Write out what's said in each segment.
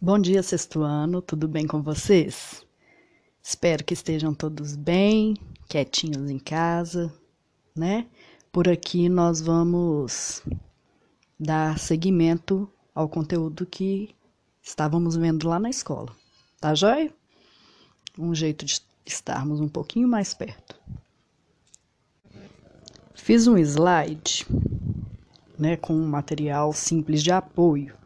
Bom dia, sexto ano, tudo bem com vocês? Espero que estejam todos bem, quietinhos em casa, né? Por aqui nós vamos dar seguimento ao conteúdo que estávamos vendo lá na escola, tá joia? Um jeito de estarmos um pouquinho mais perto. Fiz um slide, né, com um material simples de apoio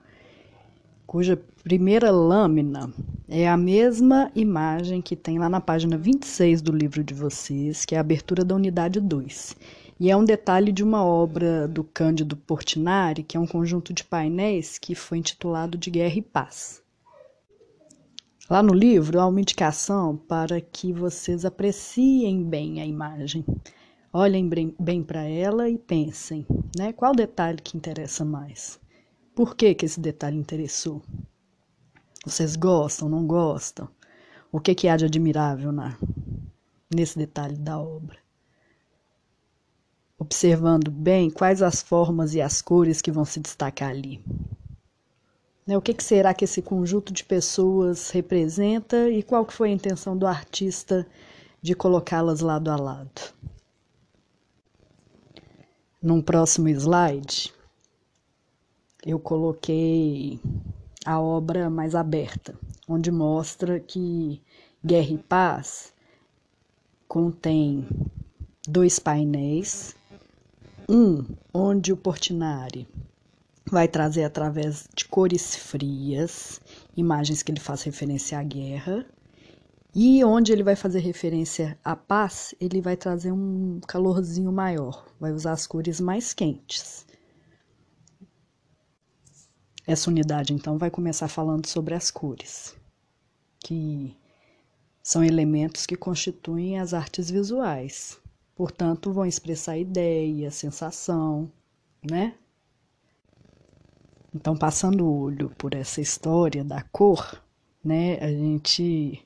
cuja primeira lâmina é a mesma imagem que tem lá na página 26 do livro de vocês, que é a abertura da unidade 2. E é um detalhe de uma obra do Cândido Portinari, que é um conjunto de painéis que foi intitulado de Guerra e Paz. Lá no livro há uma indicação para que vocês apreciem bem a imagem. Olhem bem para ela e pensem, né? Qual detalhe que interessa mais? Por que, que esse detalhe interessou? Vocês gostam, não gostam? O que, que há de admirável na, nesse detalhe da obra? Observando bem quais as formas e as cores que vão se destacar ali. Né, o que, que será que esse conjunto de pessoas representa e qual que foi a intenção do artista de colocá-las lado a lado? Num próximo slide, eu coloquei a obra mais aberta, onde mostra que Guerra e Paz contém dois painéis, um onde o Portinari vai trazer através de cores frias, imagens que ele faz referência à guerra, e onde ele vai fazer referência à paz, ele vai trazer um calorzinho maior, vai usar as cores mais quentes. Essa unidade, então, vai começar falando sobre as cores, que são elementos que constituem as artes visuais. Portanto, vão expressar ideia, sensação, né? Então, passando o olho por essa história da cor, né, a gente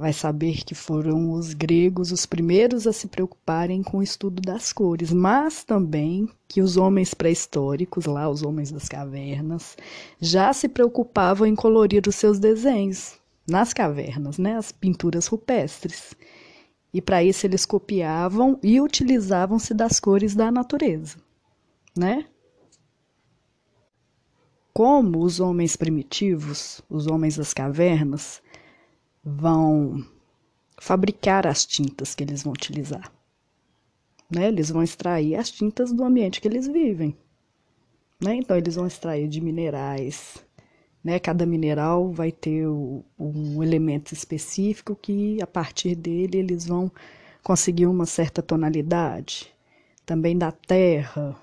vai saber que foram os gregos os primeiros a se preocuparem com o estudo das cores, mas também que os homens pré-históricos, lá os homens das cavernas, já se preocupavam em colorir os seus desenhos nas cavernas, né, as pinturas rupestres. E para isso eles copiavam e utilizavam-se das cores da natureza, né? Como os homens primitivos, os homens das cavernas, vão fabricar as tintas que eles vão utilizar. Né? Eles vão extrair as tintas do ambiente que eles vivem. Né? Então, eles vão extrair de minerais. Né? Cada mineral vai ter um elemento específico que, a partir dele, eles vão conseguir uma certa tonalidade. Também da terra,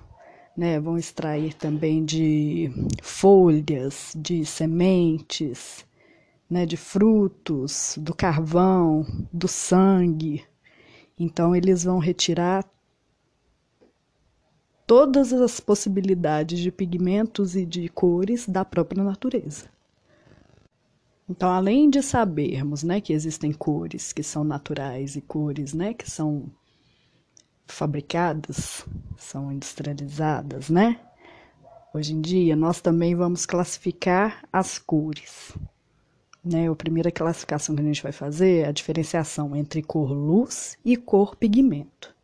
né? vão extrair também de folhas, de sementes, né, de frutos, do carvão, do sangue. Então, eles vão retirar todas as possibilidades de pigmentos e de cores da própria natureza. Então, além de sabermos né, que existem cores que são naturais e cores né, que são fabricadas, são industrializadas, né? Hoje em dia, nós também vamos classificar as cores. Né, a primeira classificação que a gente vai fazer é a diferenciação entre cor luz e cor pigmento.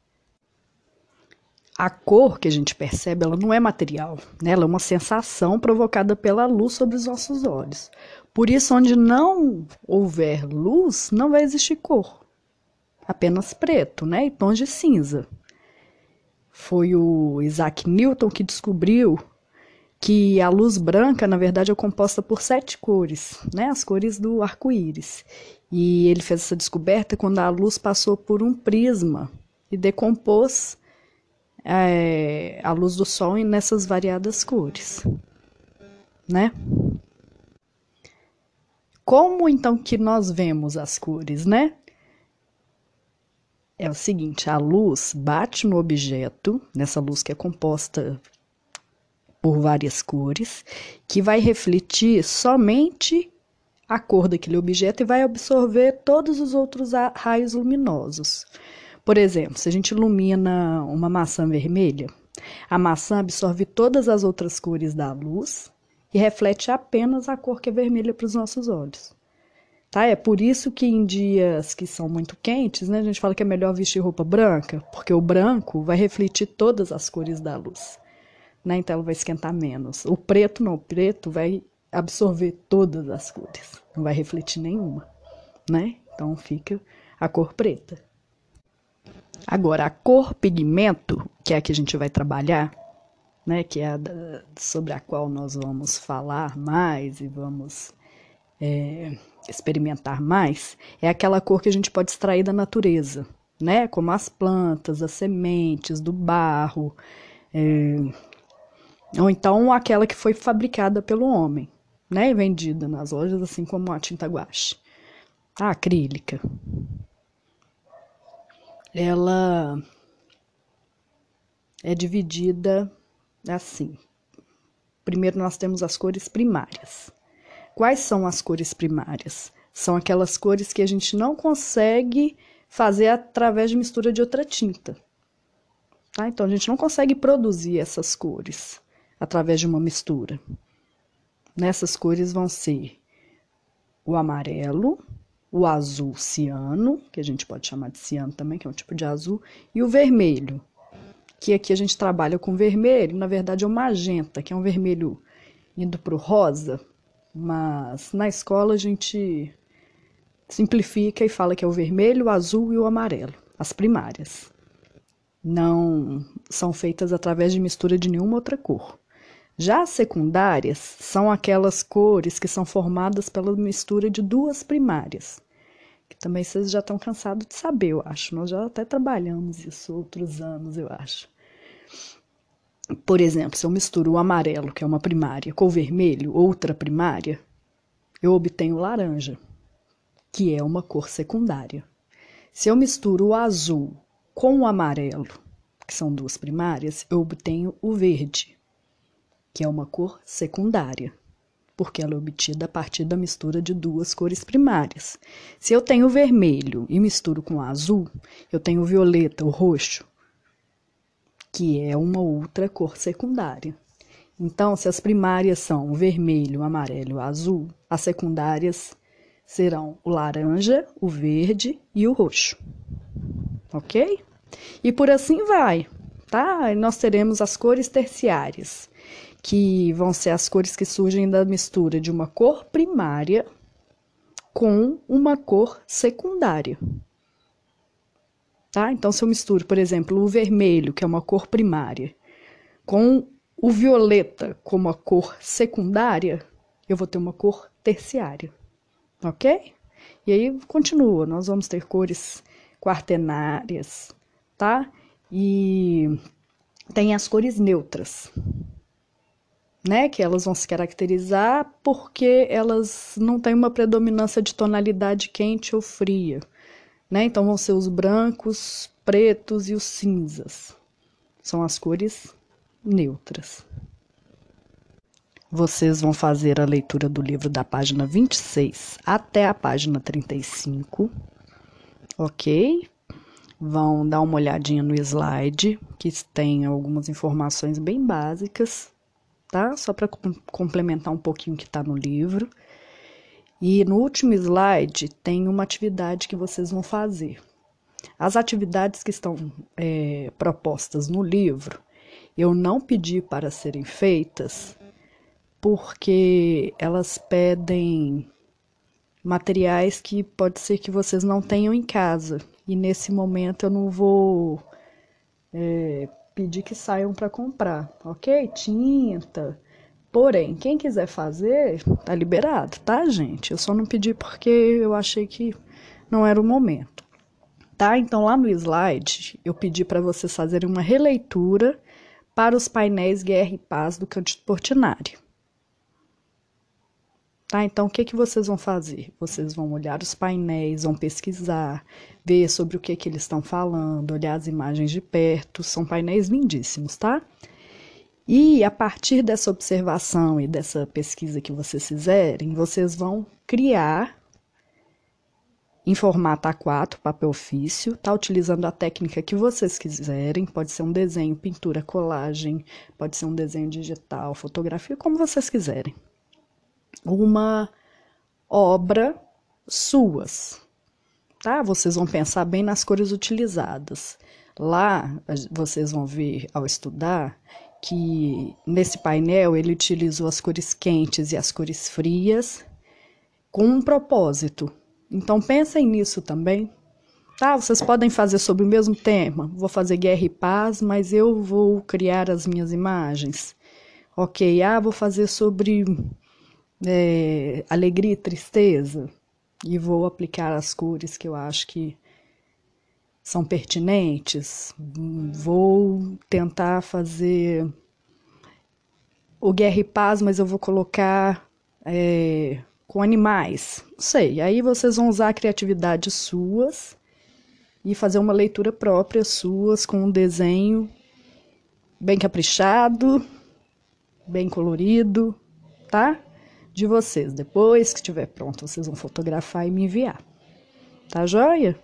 A cor que a gente percebe, ela não é material, né? ela é uma sensação provocada pela luz sobre os nossos olhos. Por isso, onde não houver luz, não vai existir cor. Apenas preto, né? E tons de cinza. Foi o Isaac Newton que descobriu que a luz branca, na verdade, é composta por sete cores, né? As cores do arco-íris. E ele fez essa descoberta quando a luz passou por um prisma e decompôs é, a luz do sol nessas variadas cores, né? Como então que nós vemos as cores, né? É o seguinte, a luz bate no objeto, nessa luz que é composta por várias cores, que vai refletir somente a cor daquele objeto e vai absorver todos os outros raios luminosos. Por exemplo, se a gente ilumina uma maçã vermelha, a maçã absorve todas as outras cores da luz e reflete apenas a cor que é vermelha para os nossos olhos. Tá? É por isso que em dias que são muito quentes, né, a gente fala que é melhor vestir roupa branca, porque o branco vai refletir todas as cores da luz. Né? Então ela vai esquentar menos. O preto não, o preto vai absorver todas as cores, não vai refletir nenhuma, né? Então fica a cor preta. Agora, a cor pigmento, que é a que a gente vai trabalhar, né, que é a da, sobre a qual nós vamos falar mais e vamos é, experimentar mais, é aquela cor que a gente pode extrair da natureza, né, como as plantas, as sementes, do barro, é, ou então aquela que foi fabricada pelo homem, né, e vendida nas lojas, assim como a tinta guache, a acrílica. Ela é dividida assim. Primeiro nós temos as cores primárias. Quais são as cores primárias? São aquelas cores que a gente não consegue fazer através de mistura de outra tinta. Tá? Então a gente não consegue produzir essas cores através de uma mistura. Nessas cores vão ser o amarelo, o azul ciano, que a gente pode chamar de ciano também, que é um tipo de azul, e o vermelho, que aqui a gente trabalha com vermelho, na verdade é o magenta, que é um vermelho indo para o rosa, mas na escola a gente simplifica e fala que é o vermelho, o azul e o amarelo, as primárias. Não são feitas através de mistura de nenhuma outra cor. Já as secundárias são aquelas cores que são formadas pela mistura de duas primárias. Que também vocês já estão cansados de saber, eu acho. Nós já até trabalhamos isso outros anos, eu acho. Por exemplo, se eu misturo o amarelo, que é uma primária, com o vermelho, outra primária, eu obtenho laranja, que é uma cor secundária. Se eu misturo o azul com o amarelo, que são duas primárias, eu obtenho o verde, que é uma cor secundária, porque ela é obtida a partir da mistura de duas cores primárias. Se eu tenho vermelho e misturo com azul, eu tenho violeta, o roxo, que é uma outra cor secundária. Então, se as primárias são o vermelho, o amarelo o azul, as secundárias serão o laranja, o verde e o roxo. Ok? E por assim vai, tá? Nós teremos as cores terciárias, que vão ser as cores que surgem da mistura de uma cor primária com uma cor secundária. Tá? Então, se eu misturo, por exemplo, o vermelho, que é uma cor primária, com o violeta como a cor secundária, eu vou ter uma cor terciária. Ok? E aí continua, nós vamos ter cores quaternárias, tá? E tem as cores neutras, né? Que elas vão se caracterizar porque elas não têm uma predominância de tonalidade quente ou fria, né? Então vão ser os brancos, pretos e os cinzas. São as cores neutras. Vocês vão fazer a leitura do livro da página 26 até a página 35, ok? Vão dar uma olhadinha no slide, que tem algumas informações bem básicas tá? Só para complementar um pouquinho o que está no livro. E no último slide tem uma atividade que vocês vão fazer. As atividades que estão é, propostas no livro, eu não pedi para serem feitas porque elas pedem materiais que pode ser que vocês não tenham em casa. E nesse momento eu não vou é, pedir que saiam para comprar, ok? Tinta. Porém, quem quiser fazer, tá liberado, tá, gente? Eu só não pedi porque eu achei que não era o momento. Tá? Então, lá no slide, eu pedi para vocês fazerem uma releitura para os painéis Guerra e Paz do Cândido Portinari. Tá? Então, o que, que vocês vão fazer? Vocês vão olhar os painéis, vão pesquisar, ver sobre o que, que eles estão falando, olhar as imagens de perto. São painéis lindíssimos, tá? E a partir dessa observação e dessa pesquisa que vocês fizerem, vocês vão criar em formato A4, papel ofício, tá utilizando a técnica que vocês quiserem, pode ser um desenho, pintura, colagem, pode ser um desenho digital, fotografia, como vocês quiserem. Uma obra suas, tá? Vocês vão pensar bem nas cores utilizadas. Lá, vocês vão ver ao estudar que nesse painel ele utilizou as cores quentes e as cores frias com um propósito. Então pensem nisso também. Tá, vocês podem fazer sobre o mesmo tema. Vou fazer guerra e paz, mas eu vou criar as minhas imagens. Ok, ah, vou fazer sobre é, alegria e tristeza e vou aplicar as cores que eu acho que são pertinentes. Vou tentar fazer o Guerra e Paz, mas eu vou colocar é, com animais. Não sei. Aí vocês vão usar a criatividade suas e fazer uma leitura própria suas com um desenho bem caprichado, bem colorido, tá? De vocês. Depois que estiver pronto, vocês vão fotografar e me enviar. Tá joia?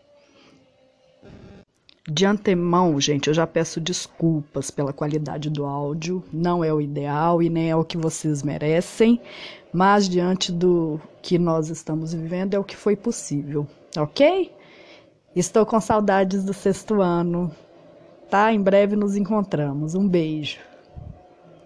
De antemão, gente, eu já peço desculpas pela qualidade do áudio. Não é o ideal e nem é o que vocês merecem, mas diante do que nós estamos vivendo é o que foi possível, ok? Estou com saudades do sexto ano, tá? Em breve nos encontramos. Um beijo.